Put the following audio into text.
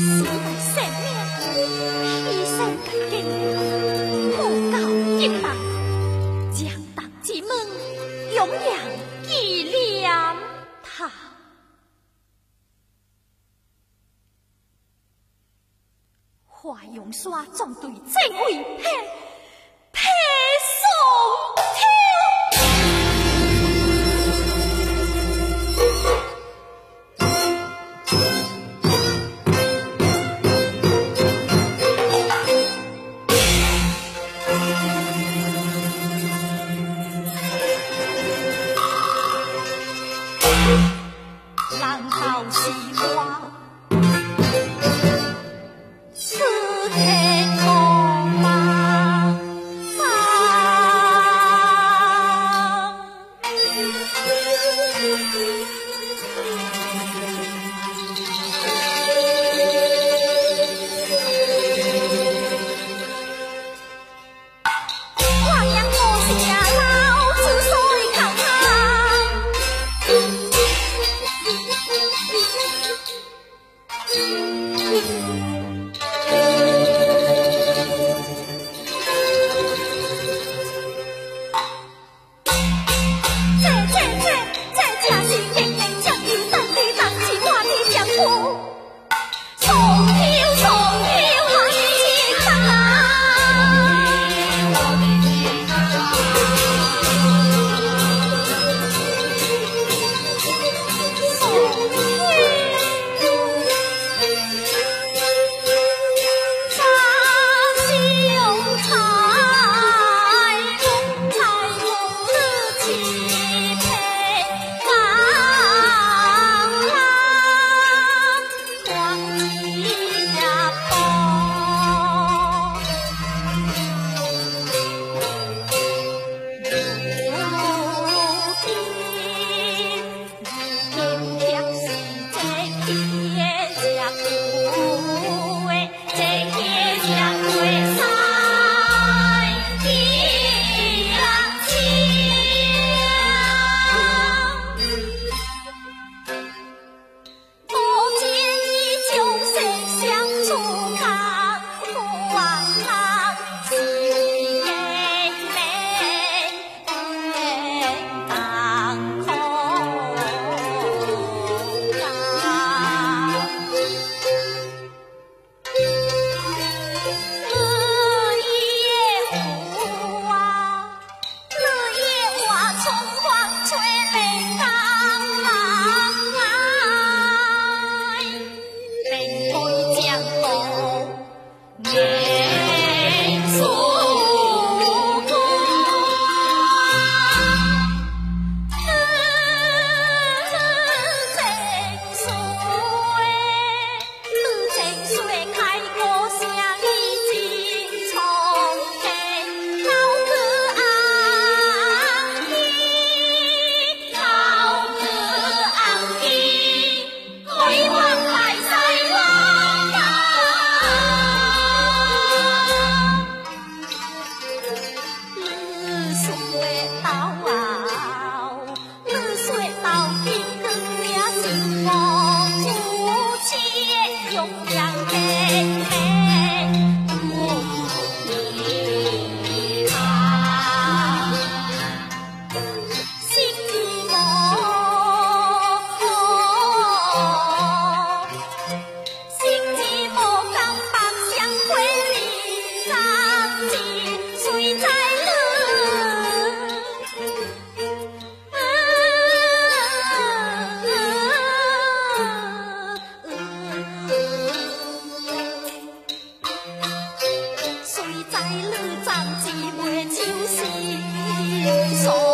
Sự thật sẽ khiến người ta cảm thấy. 在你暂时袂收时。